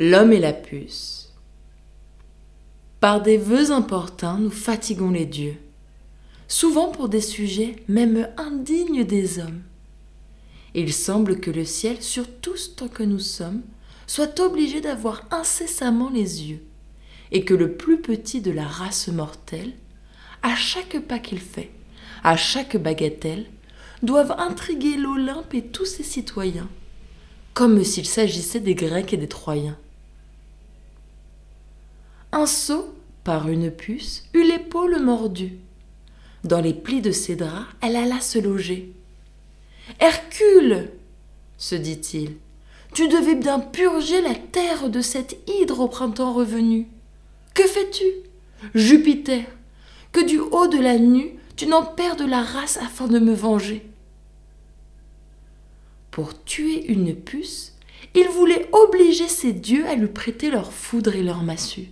L'homme et la puce. Par des vœux importuns, nous fatiguons les dieux, souvent pour des sujets même indignes des hommes. Il semble que le ciel, sur tous tant que nous sommes, soit obligé d'avoir incessamment les yeux, et que le plus petit de la race mortelle, à chaque pas qu'il fait, à chaque bagatelle, doivent intriguer l'Olympe et tous ses citoyens, comme s'il s'agissait des Grecs et des Troyens. Un sot, par une puce, eut l'épaule mordue. Dans les plis de ses draps, elle alla se loger. Hercule se dit-il, tu devais bien purger la terre de cette hydre au printemps revenu. Que fais-tu? Jupiter, que du haut de la nue, tu n'en perdes la race afin de me venger. Pour tuer une puce, il voulait obliger ses dieux à lui prêter leur foudre et leur massue.